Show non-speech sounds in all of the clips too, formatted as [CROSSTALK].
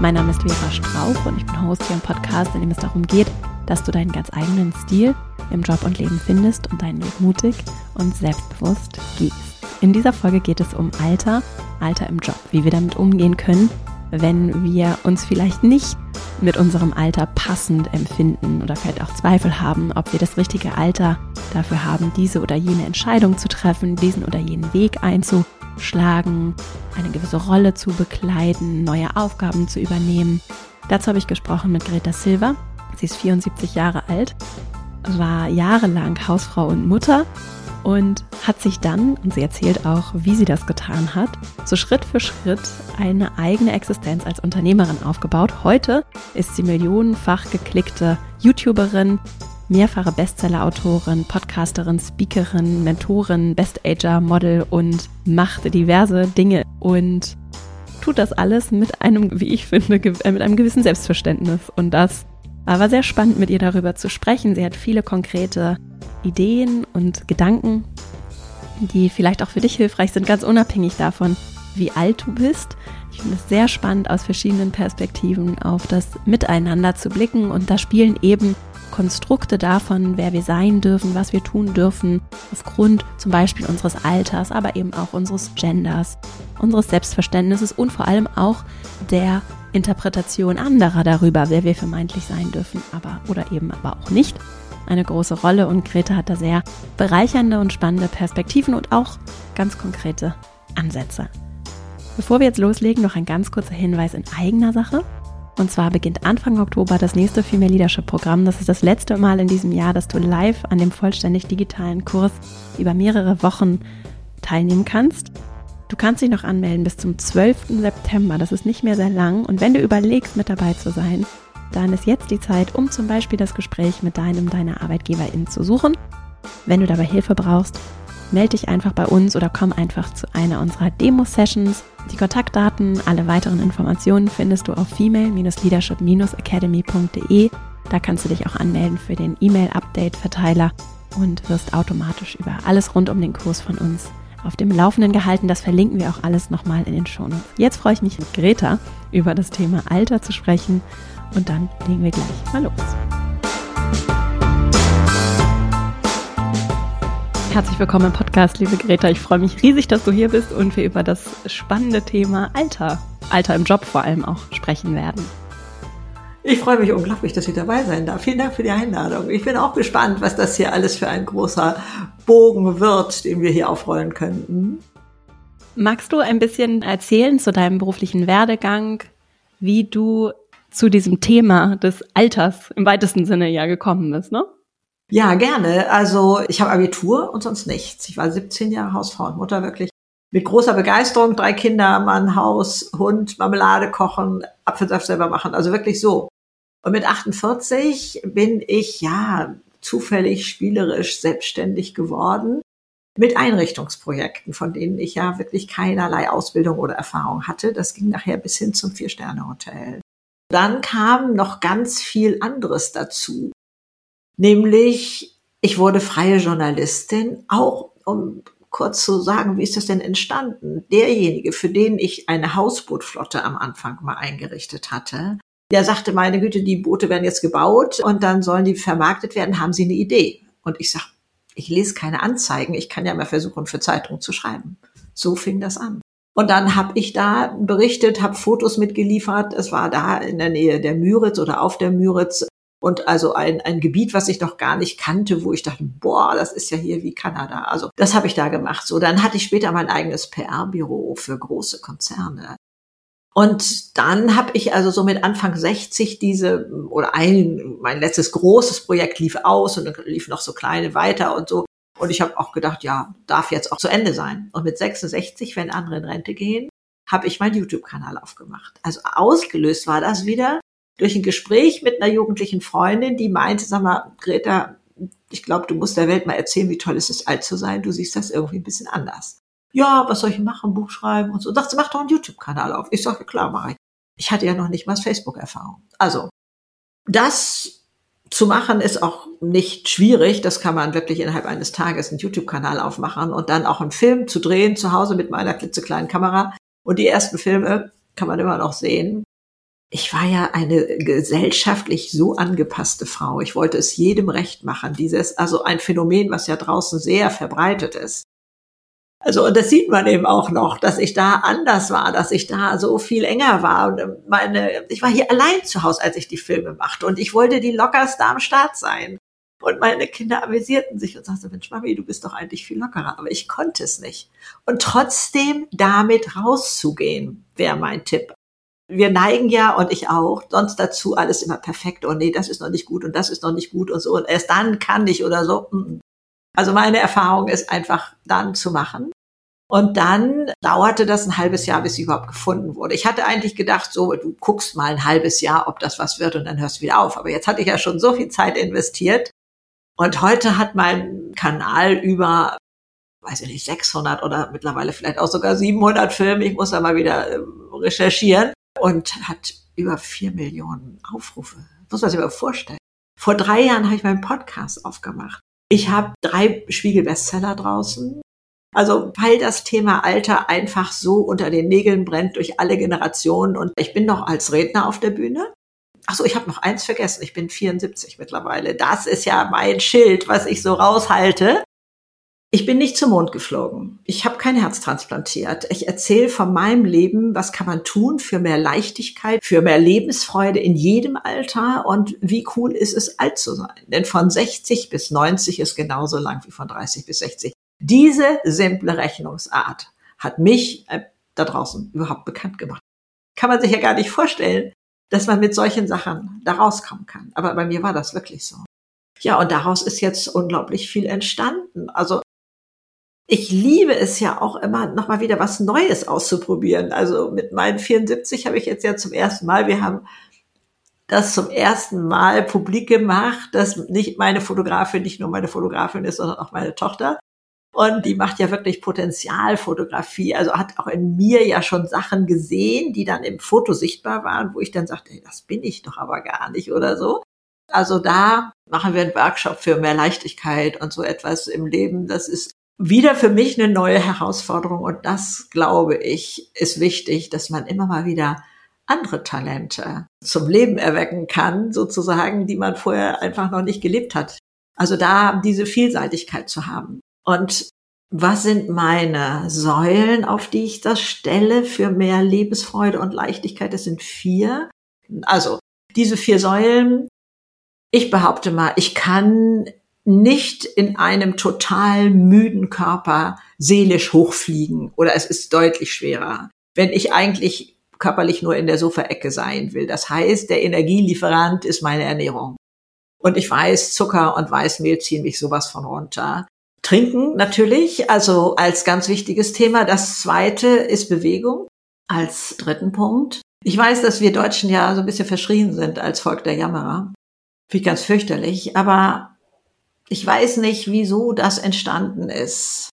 Mein Name ist Vera Strauch und ich bin Host hier im Podcast, in dem es darum geht, dass du deinen ganz eigenen Stil im Job und Leben findest und deinen Weg mutig und selbstbewusst gehst. In dieser Folge geht es um Alter, Alter im Job, wie wir damit umgehen können, wenn wir uns vielleicht nicht mit unserem Alter passend empfinden oder vielleicht auch Zweifel haben, ob wir das richtige Alter dafür haben, diese oder jene Entscheidung zu treffen, diesen oder jenen Weg einzuschlagen, eine gewisse Rolle zu bekleiden, neue Aufgaben zu übernehmen. Dazu habe ich gesprochen mit Greta Silva. Sie ist 74 Jahre alt, war jahrelang Hausfrau und Mutter und hat sich dann, und sie erzählt auch, wie sie das getan hat, so Schritt für Schritt eine eigene Existenz als Unternehmerin aufgebaut. Heute ist sie millionenfach geklickte YouTuberin, mehrfache Bestseller-Autorin, Podcasterin, Speakerin, Mentorin, Best-Ager, Model und macht diverse Dinge und tut das alles mit einem, wie ich finde, äh, mit einem gewissen Selbstverständnis. Und das war sehr spannend, mit ihr darüber zu sprechen. Sie hat viele konkrete Ideen und Gedanken, die vielleicht auch für dich hilfreich sind, ganz unabhängig davon, wie alt du bist. Ich finde es sehr spannend, aus verschiedenen Perspektiven auf das Miteinander zu blicken. Und da spielen eben Konstrukte davon, wer wir sein dürfen, was wir tun dürfen, aufgrund zum Beispiel unseres Alters, aber eben auch unseres Genders, unseres Selbstverständnisses und vor allem auch der Interpretation anderer darüber, wer wir vermeintlich sein dürfen, aber oder eben aber auch nicht eine große Rolle und Greta hat da sehr bereichernde und spannende Perspektiven und auch ganz konkrete Ansätze. Bevor wir jetzt loslegen, noch ein ganz kurzer Hinweis in eigener Sache. Und zwar beginnt Anfang Oktober das nächste Female Leadership Programm. Das ist das letzte Mal in diesem Jahr, dass du live an dem vollständig digitalen Kurs über mehrere Wochen teilnehmen kannst. Du kannst dich noch anmelden bis zum 12. September. Das ist nicht mehr sehr lang. Und wenn du überlegst, mit dabei zu sein, dann ist jetzt die Zeit, um zum Beispiel das Gespräch mit deinem, deiner Arbeitgeberin zu suchen. Wenn du dabei Hilfe brauchst, melde dich einfach bei uns oder komm einfach zu einer unserer Demo-Sessions. Die Kontaktdaten, alle weiteren Informationen findest du auf female-leadership-academy.de. Da kannst du dich auch anmelden für den E-Mail-Update-Verteiler und wirst automatisch über alles rund um den Kurs von uns auf dem Laufenden gehalten. Das verlinken wir auch alles nochmal in den Shownotes. Jetzt freue ich mich mit Greta über das Thema Alter zu sprechen und dann legen wir gleich mal los. Herzlich willkommen im Podcast, liebe Greta. Ich freue mich riesig, dass du hier bist und wir über das spannende Thema Alter, Alter im Job vor allem auch sprechen werden. Ich freue mich unglaublich, dass ich dabei sein darf. Vielen Dank für die Einladung. Ich bin auch gespannt, was das hier alles für ein großer Bogen wird, den wir hier aufrollen können. Magst du ein bisschen erzählen zu deinem beruflichen Werdegang, wie du zu diesem Thema des Alters im weitesten Sinne ja gekommen bist, ne? Ja, gerne. Also ich habe Abitur und sonst nichts. Ich war 17 Jahre Hausfrau und Mutter wirklich mit großer Begeisterung. Drei Kinder, Mann, Haus, Hund, Marmelade kochen, Apfelsaft selber machen. Also wirklich so. Und mit 48 bin ich ja zufällig spielerisch selbstständig geworden mit Einrichtungsprojekten, von denen ich ja wirklich keinerlei Ausbildung oder Erfahrung hatte. Das ging nachher bis hin zum Vier-Sterne-Hotel. Dann kam noch ganz viel anderes dazu. Nämlich, ich wurde freie Journalistin, auch um kurz zu sagen, wie ist das denn entstanden? Derjenige, für den ich eine Hausbootflotte am Anfang mal eingerichtet hatte, der sagte, meine Güte, die Boote werden jetzt gebaut und dann sollen die vermarktet werden, haben Sie eine Idee? Und ich sag, ich lese keine Anzeigen, ich kann ja mal versuchen, für Zeitungen zu schreiben. So fing das an. Und dann habe ich da berichtet, habe Fotos mitgeliefert. Es war da in der Nähe der Müritz oder auf der Müritz. Und also ein, ein Gebiet, was ich noch gar nicht kannte, wo ich dachte, boah, das ist ja hier wie Kanada. Also das habe ich da gemacht. So, dann hatte ich später mein eigenes PR-Büro für große Konzerne. Und dann habe ich also so mit Anfang 60 diese, oder ein, mein letztes großes Projekt lief aus und dann lief noch so kleine weiter und so. Und ich habe auch gedacht, ja, darf jetzt auch zu Ende sein. Und mit 66, wenn andere in Rente gehen, habe ich meinen YouTube-Kanal aufgemacht. Also ausgelöst war das wieder durch ein Gespräch mit einer jugendlichen Freundin, die meinte, sag mal, Greta, ich glaube, du musst der Welt mal erzählen, wie toll es ist, alt zu sein. Du siehst das irgendwie ein bisschen anders. Ja, was soll ich machen? Buch schreiben und so. Und dachte, mach doch einen YouTube-Kanal auf. Ich sage, klar, mache ich. Ich hatte ja noch nicht mal Facebook-Erfahrung. Also, das zu machen ist auch nicht schwierig. Das kann man wirklich innerhalb eines Tages einen YouTube-Kanal aufmachen und dann auch einen Film zu drehen zu Hause mit meiner klitzekleinen Kamera. Und die ersten Filme kann man immer noch sehen. Ich war ja eine gesellschaftlich so angepasste Frau. Ich wollte es jedem recht machen. Dieses, also ein Phänomen, was ja draußen sehr verbreitet ist. Also, und das sieht man eben auch noch, dass ich da anders war, dass ich da so viel enger war. Und meine, ich war hier allein zu Hause, als ich die Filme machte. Und ich wollte die lockerste am Start sein. Und meine Kinder amüsierten sich und sagten, Mensch, Mami, du bist doch eigentlich viel lockerer. Aber ich konnte es nicht. Und trotzdem damit rauszugehen, wäre mein Tipp wir neigen ja und ich auch sonst dazu alles immer perfekt und nee, das ist noch nicht gut und das ist noch nicht gut und so und erst dann kann ich oder so. Also meine Erfahrung ist einfach dann zu machen. Und dann dauerte das ein halbes Jahr, bis sie überhaupt gefunden wurde. Ich hatte eigentlich gedacht, so, du guckst mal ein halbes Jahr, ob das was wird und dann hörst du wieder auf. Aber jetzt hatte ich ja schon so viel Zeit investiert. Und heute hat mein Kanal über, weiß ich nicht, 600 oder mittlerweile vielleicht auch sogar 700 Filme. Ich muss da mal wieder ähm, recherchieren und hat über vier Millionen Aufrufe. Muss man sich mal vorstellen. Vor drei Jahren habe ich meinen Podcast aufgemacht. Ich habe drei Spiegel-Bestseller draußen. Also weil das Thema Alter einfach so unter den Nägeln brennt durch alle Generationen und ich bin noch als Redner auf der Bühne. Ach so, ich habe noch eins vergessen. Ich bin 74 mittlerweile. Das ist ja mein Schild, was ich so raushalte. Ich bin nicht zum Mond geflogen. Ich habe kein Herz transplantiert. Ich erzähle von meinem Leben, was kann man tun für mehr Leichtigkeit, für mehr Lebensfreude in jedem Alter und wie cool ist es, alt zu sein. Denn von 60 bis 90 ist genauso lang wie von 30 bis 60. Diese simple Rechnungsart hat mich äh, da draußen überhaupt bekannt gemacht. Kann man sich ja gar nicht vorstellen, dass man mit solchen Sachen da rauskommen kann. Aber bei mir war das wirklich so. Ja, und daraus ist jetzt unglaublich viel entstanden. Also ich liebe es ja auch immer, nochmal wieder was Neues auszuprobieren. Also mit meinen 74 habe ich jetzt ja zum ersten Mal, wir haben das zum ersten Mal publik gemacht, dass nicht meine Fotografin nicht nur meine Fotografin ist, sondern auch meine Tochter. Und die macht ja wirklich Potenzialfotografie. Also hat auch in mir ja schon Sachen gesehen, die dann im Foto sichtbar waren, wo ich dann sagte, hey, das bin ich doch aber gar nicht oder so. Also da machen wir einen Workshop für mehr Leichtigkeit und so etwas im Leben. Das ist wieder für mich eine neue Herausforderung und das, glaube ich, ist wichtig, dass man immer mal wieder andere Talente zum Leben erwecken kann, sozusagen, die man vorher einfach noch nicht gelebt hat. Also da diese Vielseitigkeit zu haben. Und was sind meine Säulen, auf die ich das stelle für mehr Lebensfreude und Leichtigkeit? Das sind vier. Also diese vier Säulen. Ich behaupte mal, ich kann nicht in einem total müden Körper seelisch hochfliegen oder es ist deutlich schwerer, wenn ich eigentlich körperlich nur in der Sofaecke sein will. Das heißt, der Energielieferant ist meine Ernährung. Und ich weiß, Zucker und Weißmehl ziehen mich sowas von runter. Trinken natürlich, also als ganz wichtiges Thema. Das zweite ist Bewegung als dritten Punkt. Ich weiß, dass wir Deutschen ja so ein bisschen verschrien sind als Volk der Jammerer. Finde ich ganz fürchterlich. Aber ich weiß nicht, wieso das entstanden ist.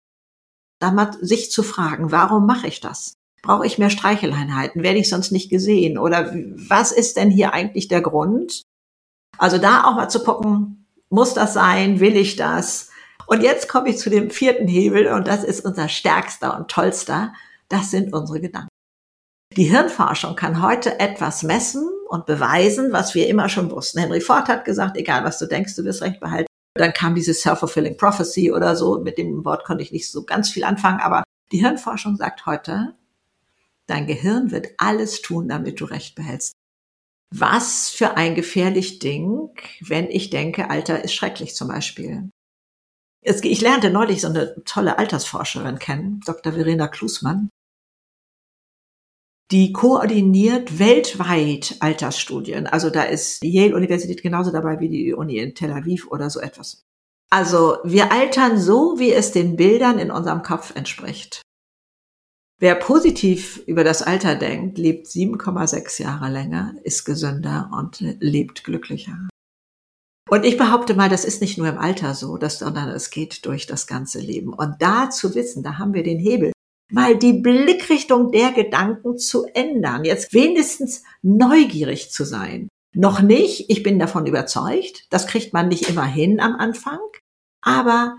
Da mal sich zu fragen, warum mache ich das? Brauche ich mehr Streicheleinheiten? Werde ich sonst nicht gesehen? Oder was ist denn hier eigentlich der Grund? Also da auch mal zu gucken, muss das sein? Will ich das? Und jetzt komme ich zu dem vierten Hebel und das ist unser stärkster und tollster. Das sind unsere Gedanken. Die Hirnforschung kann heute etwas messen und beweisen, was wir immer schon wussten. Henry Ford hat gesagt, egal was du denkst, du wirst recht behalten. Dann kam diese Self-Fulfilling Prophecy oder so. Mit dem Wort konnte ich nicht so ganz viel anfangen, aber die Hirnforschung sagt heute, dein Gehirn wird alles tun, damit du Recht behältst. Was für ein gefährlich Ding, wenn ich denke, Alter ist schrecklich zum Beispiel. Ich lernte neulich so eine tolle Altersforscherin kennen, Dr. Verena Klusmann die koordiniert weltweit Altersstudien. Also da ist die Yale-Universität genauso dabei wie die Uni in Tel Aviv oder so etwas. Also wir altern so, wie es den Bildern in unserem Kopf entspricht. Wer positiv über das Alter denkt, lebt 7,6 Jahre länger, ist gesünder und lebt glücklicher. Und ich behaupte mal, das ist nicht nur im Alter so, sondern es geht durch das ganze Leben. Und da zu wissen, da haben wir den Hebel mal die Blickrichtung der Gedanken zu ändern, jetzt wenigstens neugierig zu sein. Noch nicht, ich bin davon überzeugt, das kriegt man nicht immer hin am Anfang, aber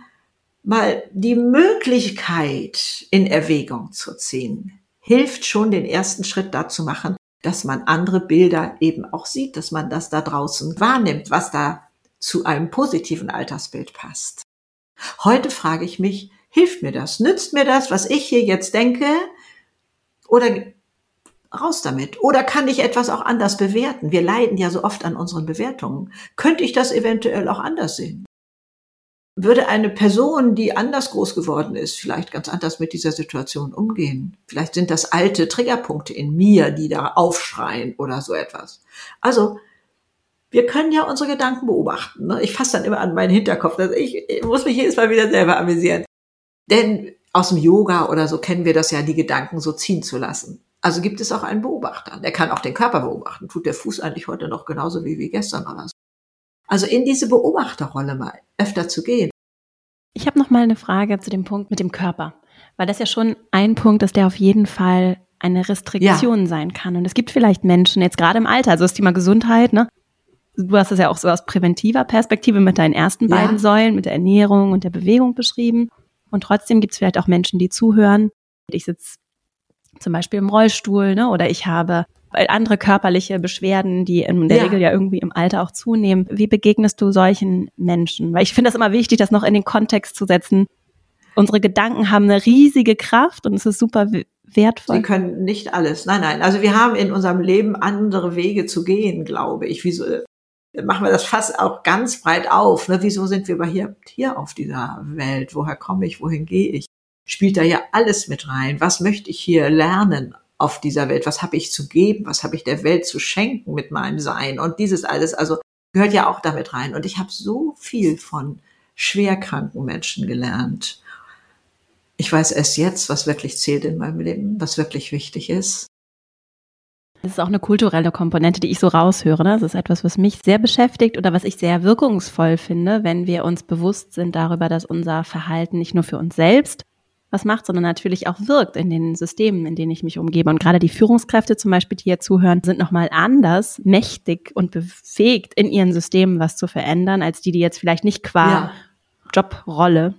mal die Möglichkeit in Erwägung zu ziehen, hilft schon den ersten Schritt dazu machen, dass man andere Bilder eben auch sieht, dass man das da draußen wahrnimmt, was da zu einem positiven Altersbild passt. Heute frage ich mich, hilft mir das? Nützt mir das, was ich hier jetzt denke? Oder raus damit? Oder kann ich etwas auch anders bewerten? Wir leiden ja so oft an unseren Bewertungen. Könnte ich das eventuell auch anders sehen? Würde eine Person, die anders groß geworden ist, vielleicht ganz anders mit dieser Situation umgehen? Vielleicht sind das alte Triggerpunkte in mir, die da aufschreien oder so etwas. Also, wir können ja unsere Gedanken beobachten. Ne? Ich fasse dann immer an meinen Hinterkopf. Also ich, ich muss mich jedes Mal wieder selber amüsieren. Denn aus dem Yoga oder so kennen wir das ja, die Gedanken so ziehen zu lassen. Also gibt es auch einen Beobachter. Der kann auch den Körper beobachten. Tut der Fuß eigentlich heute noch genauso wie, wie gestern oder so. Also in diese Beobachterrolle mal öfter zu gehen. Ich habe noch mal eine Frage zu dem Punkt mit dem Körper, weil das ja schon ein Punkt ist, der auf jeden Fall eine Restriktion ja. sein kann. Und es gibt vielleicht Menschen jetzt gerade im Alter, also das Thema Gesundheit, ne? Du hast es ja auch so aus präventiver Perspektive mit deinen ersten ja. beiden Säulen, mit der Ernährung und der Bewegung beschrieben. Und trotzdem gibt es vielleicht auch Menschen, die zuhören. Ich sitze zum Beispiel im Rollstuhl, ne? Oder ich habe andere körperliche Beschwerden, die in der ja. Regel ja irgendwie im Alter auch zunehmen. Wie begegnest du solchen Menschen? Weil ich finde das immer wichtig, das noch in den Kontext zu setzen. Unsere Gedanken haben eine riesige Kraft und es ist super wertvoll. Sie können nicht alles. Nein, nein. Also wir haben in unserem Leben andere Wege zu gehen, glaube ich. Wieso machen wir das fast auch ganz breit auf? Ne? Wieso sind wir überhaupt hier auf dieser Welt? Woher komme ich? Wohin gehe ich? spielt da ja alles mit rein. Was möchte ich hier lernen auf dieser Welt? Was habe ich zu geben? Was habe ich der Welt zu schenken mit meinem Sein? Und dieses alles, also gehört ja auch damit rein. Und ich habe so viel von schwerkranken Menschen gelernt. Ich weiß erst jetzt, was wirklich zählt in meinem Leben, was wirklich wichtig ist. Das ist auch eine kulturelle Komponente, die ich so raushöre. Ne? Das ist etwas, was mich sehr beschäftigt oder was ich sehr wirkungsvoll finde, wenn wir uns bewusst sind darüber, dass unser Verhalten nicht nur für uns selbst was macht, sondern natürlich auch wirkt in den Systemen, in denen ich mich umgebe. Und gerade die Führungskräfte zum Beispiel, die hier zuhören, sind nochmal anders mächtig und befähigt, in ihren Systemen was zu verändern, als die, die jetzt vielleicht nicht qua ja. Jobrolle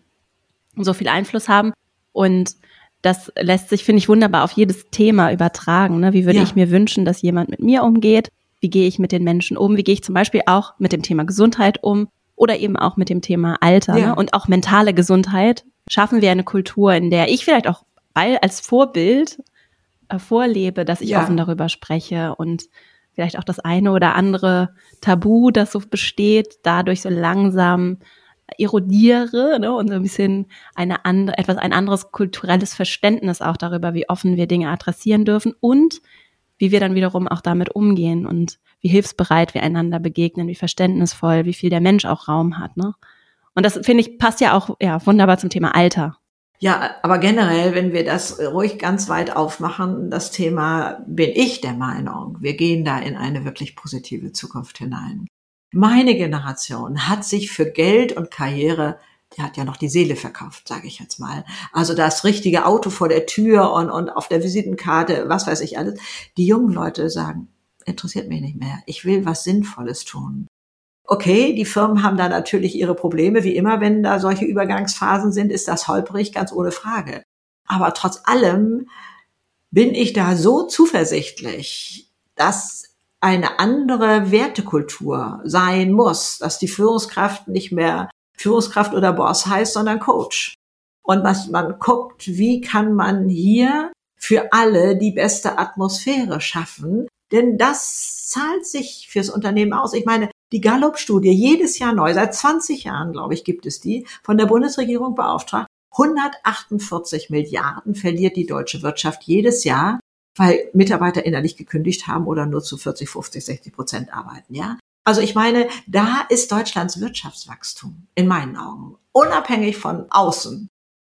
so viel Einfluss haben. Und das lässt sich, finde ich, wunderbar auf jedes Thema übertragen. Ne? Wie würde ja. ich mir wünschen, dass jemand mit mir umgeht? Wie gehe ich mit den Menschen um? Wie gehe ich zum Beispiel auch mit dem Thema Gesundheit um? Oder eben auch mit dem Thema Alter ja. ne? und auch mentale Gesundheit, schaffen wir eine Kultur, in der ich vielleicht auch als Vorbild äh, vorlebe, dass ich ja. offen darüber spreche und vielleicht auch das eine oder andere Tabu, das so besteht, dadurch so langsam erodiere ne, und so ein bisschen eine andere, etwas ein anderes kulturelles Verständnis auch darüber, wie offen wir Dinge adressieren dürfen und wie wir dann wiederum auch damit umgehen und wie hilfsbereit wir einander begegnen, wie verständnisvoll, wie viel der Mensch auch Raum hat. Ne? Und das finde ich passt ja auch ja wunderbar zum Thema Alter. Ja, aber generell, wenn wir das ruhig ganz weit aufmachen, das Thema, bin ich der Meinung, wir gehen da in eine wirklich positive Zukunft hinein. Meine Generation hat sich für Geld und Karriere, die hat ja noch die Seele verkauft, sage ich jetzt mal. Also das richtige Auto vor der Tür und, und auf der Visitenkarte, was weiß ich alles. Die jungen Leute sagen, interessiert mich nicht mehr. Ich will was Sinnvolles tun. Okay, die Firmen haben da natürlich ihre Probleme, wie immer, wenn da solche Übergangsphasen sind, ist das holprig, ganz ohne Frage. Aber trotz allem bin ich da so zuversichtlich, dass eine andere Wertekultur sein muss, dass die Führungskraft nicht mehr Führungskraft oder Boss heißt, sondern Coach. Und dass man guckt, wie kann man hier für alle die beste Atmosphäre schaffen, denn das zahlt sich fürs Unternehmen aus. Ich meine, die Gallup-Studie jedes Jahr neu, seit 20 Jahren, glaube ich, gibt es die, von der Bundesregierung beauftragt. 148 Milliarden verliert die deutsche Wirtschaft jedes Jahr, weil Mitarbeiter innerlich gekündigt haben oder nur zu 40, 50, 60 Prozent arbeiten, ja. Also ich meine, da ist Deutschlands Wirtschaftswachstum in meinen Augen unabhängig von außen.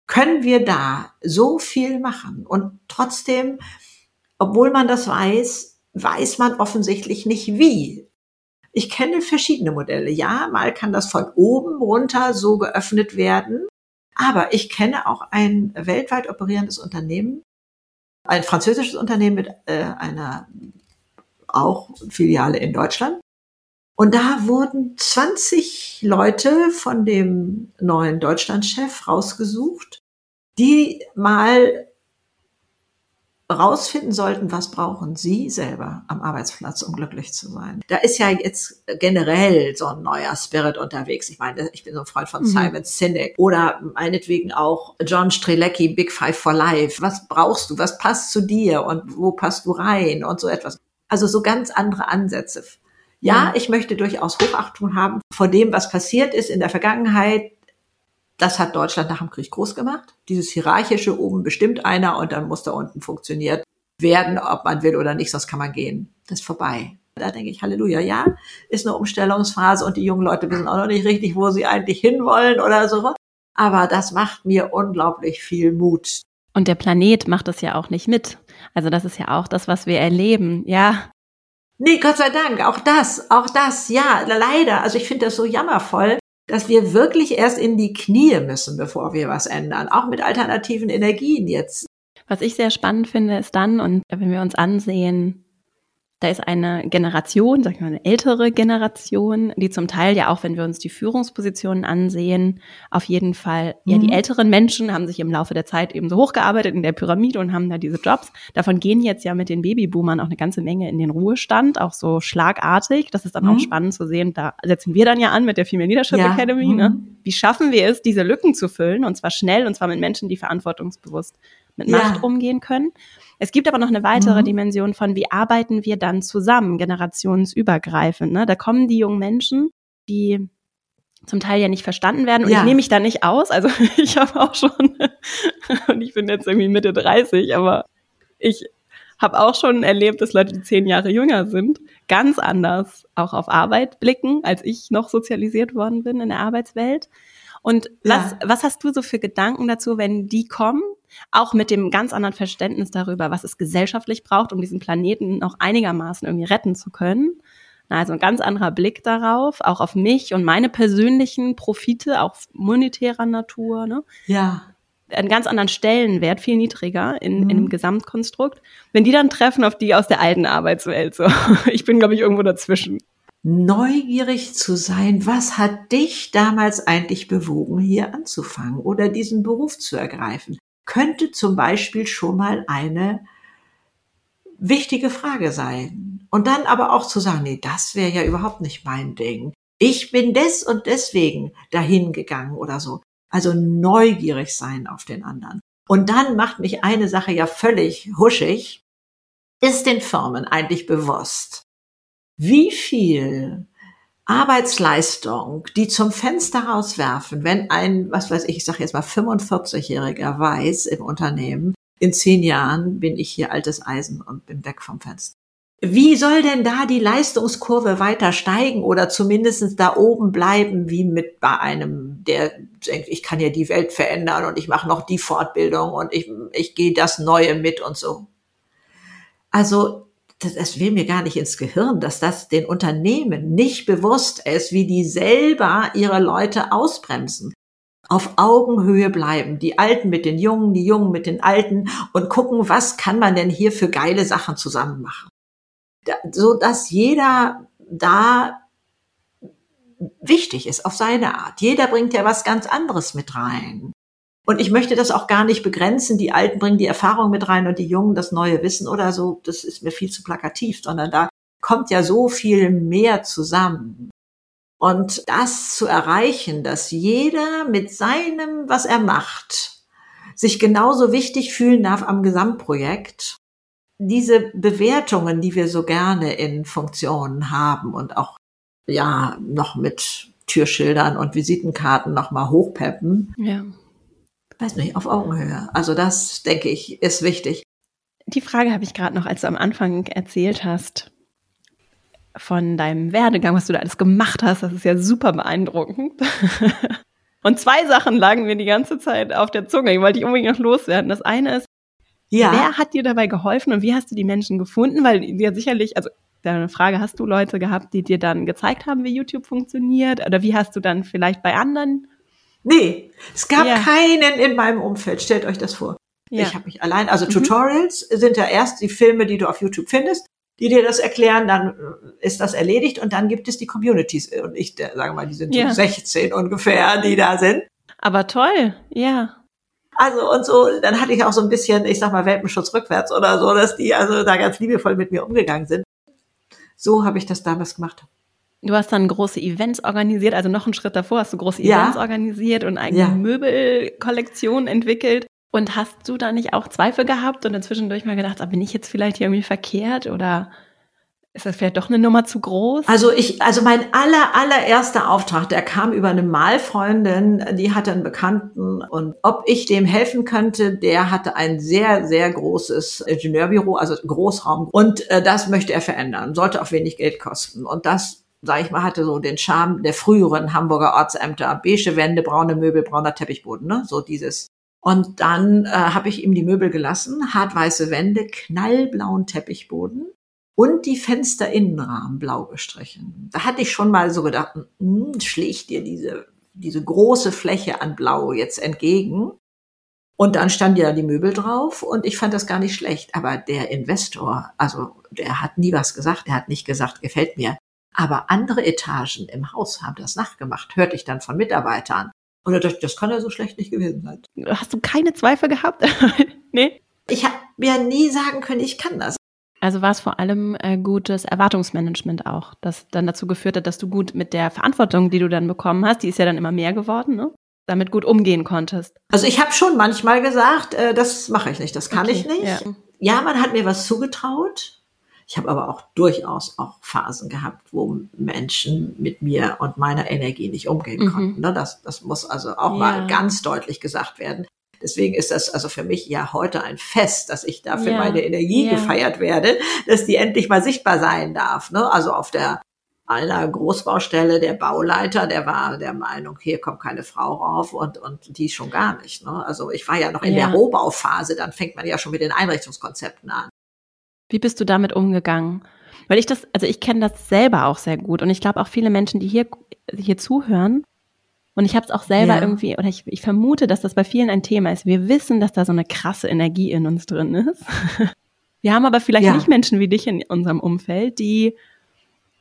Können wir da so viel machen und trotzdem, obwohl man das weiß, weiß man offensichtlich nicht wie. Ich kenne verschiedene Modelle. Ja, mal kann das von oben runter so geöffnet werden. Aber ich kenne auch ein weltweit operierendes Unternehmen, ein französisches Unternehmen mit äh, einer auch Filiale in Deutschland. Und da wurden 20 Leute von dem neuen Deutschlandchef rausgesucht, die mal rausfinden sollten, was brauchen Sie selber am Arbeitsplatz, um glücklich zu sein. Da ist ja jetzt generell so ein neuer Spirit unterwegs. Ich meine, ich bin so ein Freund von mhm. Simon Sinek oder meinetwegen auch John Strelecki, Big Five for Life. Was brauchst du? Was passt zu dir? Und wo passt du rein? Und so etwas. Also so ganz andere Ansätze. Ja, ich möchte durchaus Hochachtung haben vor dem, was passiert ist in der Vergangenheit, das hat Deutschland nach dem Krieg groß gemacht. Dieses hierarchische oben bestimmt einer und dann muss da unten funktioniert werden, ob man will oder nicht, sonst kann man gehen. Das ist vorbei. Da denke ich, Halleluja, ja, ist eine Umstellungsphase und die jungen Leute wissen auch noch nicht richtig, wo sie eigentlich hinwollen oder so. Aber das macht mir unglaublich viel Mut. Und der Planet macht das ja auch nicht mit. Also das ist ja auch das, was wir erleben, ja. Nee, Gott sei Dank, auch das, auch das, ja, leider. Also ich finde das so jammervoll, dass wir wirklich erst in die Knie müssen, bevor wir was ändern, auch mit alternativen Energien jetzt. Was ich sehr spannend finde, ist dann, und wenn wir uns ansehen, da ist eine Generation, sag ich mal, eine ältere Generation, die zum Teil ja auch, wenn wir uns die Führungspositionen ansehen, auf jeden Fall, mhm. ja, die mhm. älteren Menschen haben sich im Laufe der Zeit eben so hochgearbeitet in der Pyramide und haben da diese Jobs. Davon gehen jetzt ja mit den Babyboomern auch eine ganze Menge in den Ruhestand, auch so schlagartig. Das ist dann mhm. auch spannend zu sehen. Da setzen wir dann ja an mit der Female Leadership ja. Academy. Ne? Mhm. Wie schaffen wir es, diese Lücken zu füllen? Und zwar schnell, und zwar mit Menschen, die verantwortungsbewusst mit Macht ja. umgehen können. Es gibt aber noch eine weitere mhm. Dimension von, wie arbeiten wir dann zusammen, generationsübergreifend. Ne? Da kommen die jungen Menschen, die zum Teil ja nicht verstanden werden. Und ja. ich nehme mich da nicht aus. Also [LAUGHS] ich habe auch schon, [LAUGHS] und ich bin jetzt irgendwie Mitte 30, aber ich habe auch schon erlebt, dass Leute, die zehn Jahre jünger sind, ganz anders auch auf Arbeit blicken, als ich noch sozialisiert worden bin in der Arbeitswelt. Und was, ja. was hast du so für Gedanken dazu, wenn die kommen auch mit dem ganz anderen Verständnis darüber, was es gesellschaftlich braucht, um diesen Planeten noch einigermaßen irgendwie retten zu können. Also ein ganz anderer Blick darauf, auch auf mich und meine persönlichen Profite, auch monetärer Natur. Ne? Ja. Einen ganz anderen Stellenwert, viel niedriger in, mhm. in einem Gesamtkonstrukt. Wenn die dann treffen auf die aus der alten Arbeitswelt, so. [LAUGHS] Ich bin, glaube ich, irgendwo dazwischen neugierig zu sein, was hat dich damals eigentlich bewogen, hier anzufangen oder diesen Beruf zu ergreifen? könnte zum Beispiel schon mal eine wichtige Frage sein. Und dann aber auch zu sagen, nee, das wäre ja überhaupt nicht mein Ding. Ich bin des und deswegen dahin gegangen oder so. Also neugierig sein auf den anderen. Und dann macht mich eine Sache ja völlig huschig. Ist den Firmen eigentlich bewusst, wie viel Arbeitsleistung, die zum Fenster rauswerfen, wenn ein, was weiß ich, ich sage jetzt mal 45-Jähriger weiß im Unternehmen, in zehn Jahren bin ich hier altes Eisen und bin weg vom Fenster. Wie soll denn da die Leistungskurve weiter steigen oder zumindest da oben bleiben, wie mit bei einem, der denkt, ich kann ja die Welt verändern und ich mache noch die Fortbildung und ich, ich gehe das Neue mit und so. Also das, das will mir gar nicht ins Gehirn, dass das den Unternehmen nicht bewusst ist, wie die selber ihre Leute ausbremsen. Auf Augenhöhe bleiben, die Alten mit den Jungen, die Jungen mit den Alten und gucken, was kann man denn hier für geile Sachen zusammen machen. Da, so dass jeder da wichtig ist auf seine Art. Jeder bringt ja was ganz anderes mit rein. Und ich möchte das auch gar nicht begrenzen. Die Alten bringen die Erfahrung mit rein und die Jungen das neue Wissen oder so. Das ist mir viel zu plakativ, sondern da kommt ja so viel mehr zusammen. Und das zu erreichen, dass jeder mit seinem, was er macht, sich genauso wichtig fühlen darf am Gesamtprojekt. Diese Bewertungen, die wir so gerne in Funktionen haben und auch, ja, noch mit Türschildern und Visitenkarten nochmal hochpeppen. Ja weiß nicht, auf Augenhöhe. Also das, denke ich, ist wichtig. Die Frage habe ich gerade noch, als du am Anfang erzählt hast von deinem Werdegang, was du da alles gemacht hast. Das ist ja super beeindruckend. [LAUGHS] Und zwei Sachen lagen mir die ganze Zeit auf der Zunge. Ich wollte dich unbedingt noch loswerden. Das eine ist, ja. wer hat dir dabei geholfen und wie hast du die Menschen gefunden? Weil ja sicherlich, also deine Frage, hast du Leute gehabt, die dir dann gezeigt haben, wie YouTube funktioniert? Oder wie hast du dann vielleicht bei anderen Nee, es gab ja. keinen in meinem Umfeld. Stellt euch das vor. Ja. Ich habe mich allein, also mhm. Tutorials sind ja erst die Filme, die du auf YouTube findest, die dir das erklären, dann ist das erledigt und dann gibt es die Communities. Und ich sage mal, die sind ja. so 16 ungefähr, die da sind. Aber toll, ja. Also und so, dann hatte ich auch so ein bisschen, ich sag mal, Welpenschutz rückwärts oder so, dass die also da ganz liebevoll mit mir umgegangen sind. So habe ich das damals gemacht. Du hast dann große Events organisiert, also noch einen Schritt davor hast du große Events ja. organisiert und eigene ja. Möbelkollektionen entwickelt. Und hast du da nicht auch Zweifel gehabt und dazwischendurch mal gedacht, ah, bin ich jetzt vielleicht irgendwie verkehrt oder ist das vielleicht doch eine Nummer zu groß? Also ich, also mein aller, allererster Auftrag, der kam über eine Malfreundin, die hatte einen Bekannten und ob ich dem helfen könnte, der hatte ein sehr, sehr großes Ingenieurbüro, also Großraum und äh, das möchte er verändern, sollte auch wenig Geld kosten und das sag ich mal, hatte so den Charme der früheren Hamburger Ortsämter. Beige Wände, braune Möbel, brauner Teppichboden, ne? So dieses. Und dann äh, habe ich ihm die Möbel gelassen, hartweiße Wände, knallblauen Teppichboden und die Fenster-Innenrahmen blau gestrichen. Da hatte ich schon mal so gedacht, hm, schlägt dir diese, diese große Fläche an Blau jetzt entgegen. Und dann stand ja die Möbel drauf und ich fand das gar nicht schlecht. Aber der Investor, also der hat nie was gesagt, der hat nicht gesagt, gefällt mir. Aber andere Etagen im Haus haben das nachgemacht, hörte ich dann von Mitarbeitern. Und da dachte ich, das kann ja so schlecht nicht gewesen sein. Hast du keine Zweifel gehabt? [LAUGHS] nee. Ich habe mir nie sagen können, ich kann das. Also war es vor allem äh, gutes Erwartungsmanagement auch, das dann dazu geführt hat, dass du gut mit der Verantwortung, die du dann bekommen hast, die ist ja dann immer mehr geworden, ne? damit gut umgehen konntest. Also ich habe schon manchmal gesagt, äh, das mache ich nicht, das kann okay, ich nicht. Ja. ja, man hat mir was zugetraut. Ich habe aber auch durchaus auch Phasen gehabt, wo Menschen mit mir und meiner Energie nicht umgehen mhm. konnten. Ne? Das, das muss also auch ja. mal ganz deutlich gesagt werden. Deswegen ist das also für mich ja heute ein Fest, dass ich dafür ja. meine Energie ja. gefeiert werde, dass die endlich mal sichtbar sein darf. Ne? Also auf der einer Großbaustelle, der Bauleiter, der war der Meinung, hier kommt keine Frau rauf und, und die schon gar nicht. Ne? Also ich war ja noch in ja. der Rohbauphase, dann fängt man ja schon mit den Einrichtungskonzepten an. Wie bist du damit umgegangen? Weil ich das, also ich kenne das selber auch sehr gut und ich glaube auch viele Menschen, die hier, hier zuhören, und ich habe es auch selber ja. irgendwie, oder ich, ich vermute, dass das bei vielen ein Thema ist. Wir wissen, dass da so eine krasse Energie in uns drin ist. [LAUGHS] Wir haben aber vielleicht ja. nicht Menschen wie dich in unserem Umfeld, die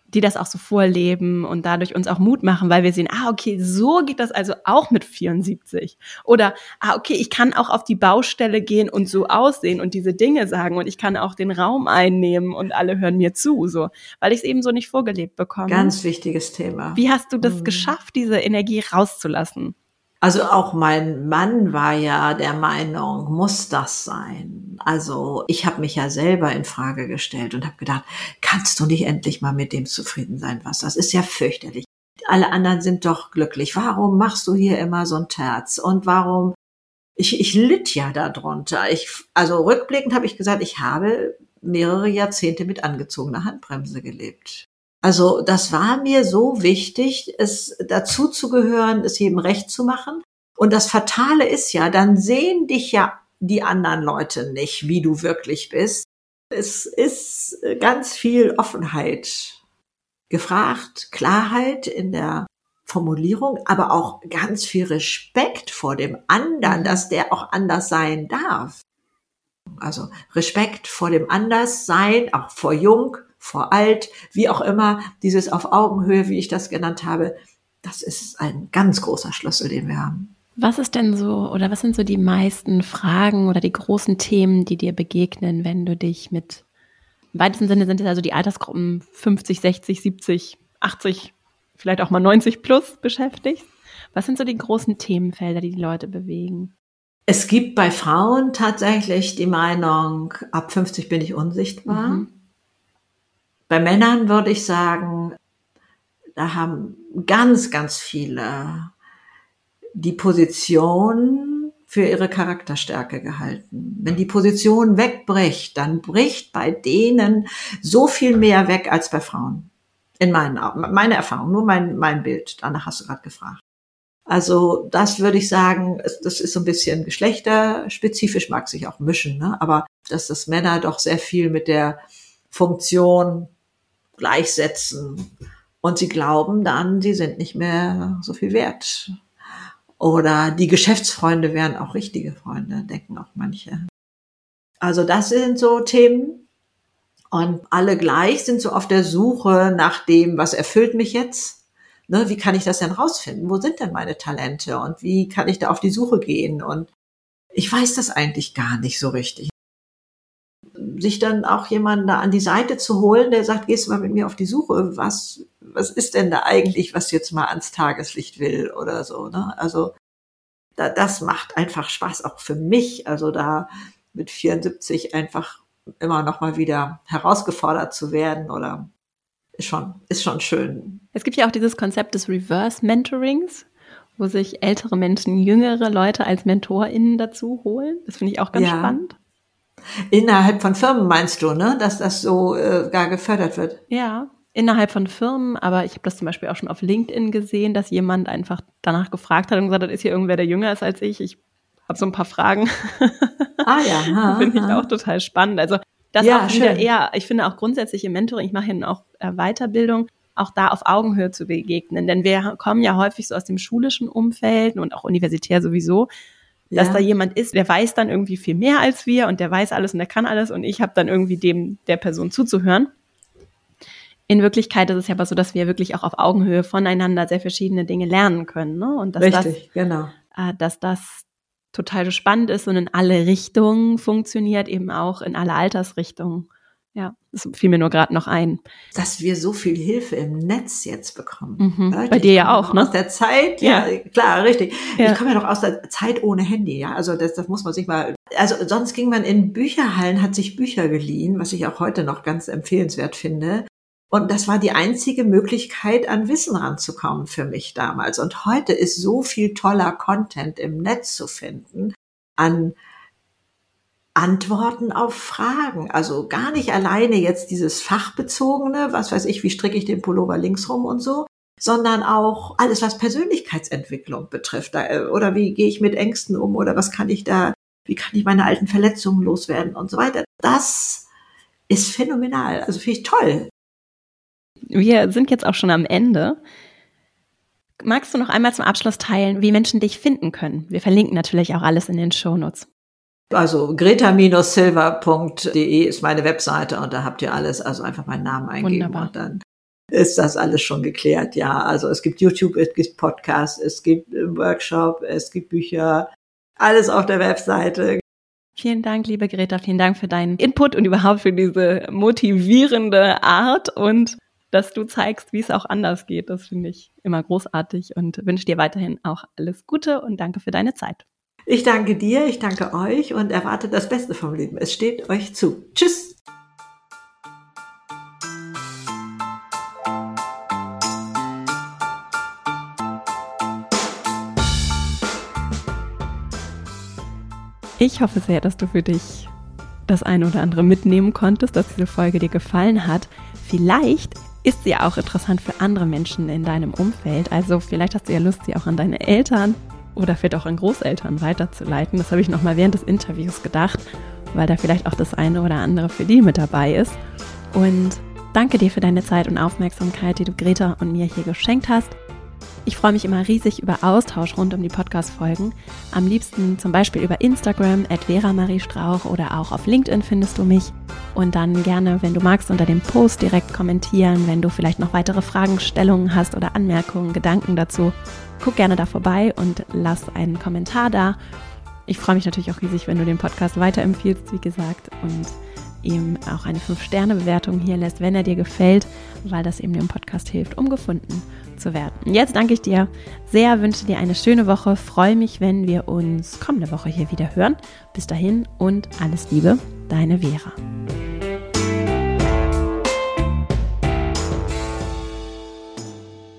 die das auch so vorleben und dadurch uns auch Mut machen, weil wir sehen, ah, okay, so geht das also auch mit 74. Oder, ah, okay, ich kann auch auf die Baustelle gehen und so aussehen und diese Dinge sagen und ich kann auch den Raum einnehmen und alle hören mir zu, so, weil ich es eben so nicht vorgelebt bekomme. Ganz wichtiges Thema. Wie hast du das mhm. geschafft, diese Energie rauszulassen? Also auch mein Mann war ja der Meinung, muss das sein? Also ich habe mich ja selber in Frage gestellt und habe gedacht, kannst du nicht endlich mal mit dem zufrieden sein, was das ist ja fürchterlich. Alle anderen sind doch glücklich. Warum machst du hier immer so ein Terz? Und warum? Ich, ich litt ja darunter. Ich, also rückblickend habe ich gesagt, ich habe mehrere Jahrzehnte mit angezogener Handbremse gelebt. Also das war mir so wichtig, es dazu zu gehören, es jedem recht zu machen. Und das Fatale ist ja, dann sehen dich ja die anderen Leute nicht, wie du wirklich bist. Es ist ganz viel Offenheit gefragt, Klarheit in der Formulierung, aber auch ganz viel Respekt vor dem anderen, mhm. dass der auch anders sein darf. Also Respekt vor dem Anderssein, auch vor Jung, vor alt, wie auch immer, dieses auf Augenhöhe, wie ich das genannt habe, das ist ein ganz großer Schlüssel, den wir haben. Was ist denn so, oder was sind so die meisten Fragen oder die großen Themen, die dir begegnen, wenn du dich mit, im weitesten Sinne sind es also die Altersgruppen 50, 60, 70, 80, vielleicht auch mal 90 plus beschäftigst? Was sind so die großen Themenfelder, die die Leute bewegen? Es gibt bei Frauen tatsächlich die Meinung, ab 50 bin ich unsichtbar. Mhm. Bei Männern würde ich sagen, da haben ganz, ganz viele die Position für ihre Charakterstärke gehalten. Wenn die Position wegbricht, dann bricht bei denen so viel mehr weg als bei Frauen. In meinen Augen, meine Erfahrung, nur mein, mein Bild. Danach hast du gerade gefragt. Also das würde ich sagen, das ist so ein bisschen geschlechterspezifisch, mag sich auch mischen, ne? aber dass das Männer doch sehr viel mit der Funktion gleichsetzen. Und sie glauben dann, sie sind nicht mehr so viel wert. Oder die Geschäftsfreunde wären auch richtige Freunde, denken auch manche. Also das sind so Themen. Und alle gleich sind so auf der Suche nach dem, was erfüllt mich jetzt. Ne, wie kann ich das denn rausfinden? Wo sind denn meine Talente? Und wie kann ich da auf die Suche gehen? Und ich weiß das eigentlich gar nicht so richtig. Sich dann auch jemanden da an die Seite zu holen, der sagt, gehst du mal mit mir auf die Suche, was, was ist denn da eigentlich, was jetzt mal ans Tageslicht will oder so, ne? Also, da, das macht einfach Spaß, auch für mich, also da mit 74 einfach immer noch mal wieder herausgefordert zu werden oder ist schon, ist schon schön. Es gibt ja auch dieses Konzept des Reverse Mentorings, wo sich ältere Menschen jüngere Leute als MentorInnen dazu holen. Das finde ich auch ganz ja. spannend. Innerhalb von Firmen meinst du, ne, dass das so äh, gar gefördert wird? Ja, innerhalb von Firmen, aber ich habe das zum Beispiel auch schon auf LinkedIn gesehen, dass jemand einfach danach gefragt hat und gesagt hat, ist hier irgendwer, der jünger ist als ich? Ich habe so ein paar Fragen. Ah ja. [LAUGHS] Finde ich auch total spannend. Also das ja, auch wieder schön. eher, ich finde auch grundsätzlich im Mentoring, ich mache ja auch äh, Weiterbildung, auch da auf Augenhöhe zu begegnen. Denn wir kommen ja häufig so aus dem schulischen Umfeld und auch universitär sowieso, dass ja. da jemand ist, der weiß dann irgendwie viel mehr als wir und der weiß alles und der kann alles und ich habe dann irgendwie dem der Person zuzuhören. In Wirklichkeit ist es ja aber so, dass wir wirklich auch auf Augenhöhe voneinander sehr verschiedene Dinge lernen können. Ne? Und dass Richtig, das, genau. Äh, dass das total spannend ist und in alle Richtungen funktioniert, eben auch in alle Altersrichtungen. Ja, das fiel mir nur gerade noch ein. Dass wir so viel Hilfe im Netz jetzt bekommen. Mhm. Bei dir ja auch, ne? Aus der Zeit, ja, ja klar, richtig. Ja. Ich komme ja noch aus der Zeit ohne Handy, ja. Also das, das muss man sich mal. Also sonst ging man in Bücherhallen, hat sich Bücher geliehen, was ich auch heute noch ganz empfehlenswert finde. Und das war die einzige Möglichkeit, an Wissen ranzukommen für mich damals. Und heute ist so viel toller Content im Netz zu finden an Antworten auf Fragen. Also gar nicht alleine jetzt dieses fachbezogene, was weiß ich, wie stricke ich den Pullover links rum und so, sondern auch alles, was Persönlichkeitsentwicklung betrifft. Äh, oder wie gehe ich mit Ängsten um oder was kann ich da, wie kann ich meine alten Verletzungen loswerden und so weiter. Das ist phänomenal. Also finde ich toll. Wir sind jetzt auch schon am Ende. Magst du noch einmal zum Abschluss teilen, wie Menschen dich finden können? Wir verlinken natürlich auch alles in den Shownotes. Also greta-silver.de ist meine Webseite und da habt ihr alles, also einfach meinen Namen eingeben Wunderbar. und dann ist das alles schon geklärt. Ja, also es gibt YouTube, es gibt Podcasts, es gibt Workshop, es gibt Bücher, alles auf der Webseite. Vielen Dank, liebe Greta, vielen Dank für deinen Input und überhaupt für diese motivierende Art und dass du zeigst, wie es auch anders geht. Das finde ich immer großartig und wünsche dir weiterhin auch alles Gute und danke für deine Zeit. Ich danke dir, ich danke euch und erwarte das Beste vom Leben. Es steht euch zu. Tschüss. Ich hoffe sehr, dass du für dich das eine oder andere mitnehmen konntest, dass diese Folge dir gefallen hat. Vielleicht ist sie auch interessant für andere Menschen in deinem Umfeld. Also vielleicht hast du ja Lust, sie auch an deine Eltern oder vielleicht auch an Großeltern weiterzuleiten. Das habe ich nochmal während des Interviews gedacht, weil da vielleicht auch das eine oder andere für die mit dabei ist. Und danke dir für deine Zeit und Aufmerksamkeit, die du Greta und mir hier geschenkt hast. Ich freue mich immer riesig über Austausch rund um die Podcast-Folgen. Am liebsten zum Beispiel über Instagram, at Strauch oder auch auf LinkedIn findest du mich. Und dann gerne, wenn du magst, unter dem Post direkt kommentieren, wenn du vielleicht noch weitere Fragestellungen hast oder Anmerkungen, Gedanken dazu. Guck gerne da vorbei und lass einen Kommentar da. Ich freue mich natürlich auch riesig, wenn du den Podcast weiterempfiehlst, wie gesagt, und ihm auch eine 5-Sterne-Bewertung hier lässt, wenn er dir gefällt, weil das eben dem Podcast hilft, um gefunden zu werden. Jetzt danke ich dir sehr, wünsche dir eine schöne Woche, freue mich, wenn wir uns kommende Woche hier wieder hören. Bis dahin und alles Liebe, deine Vera.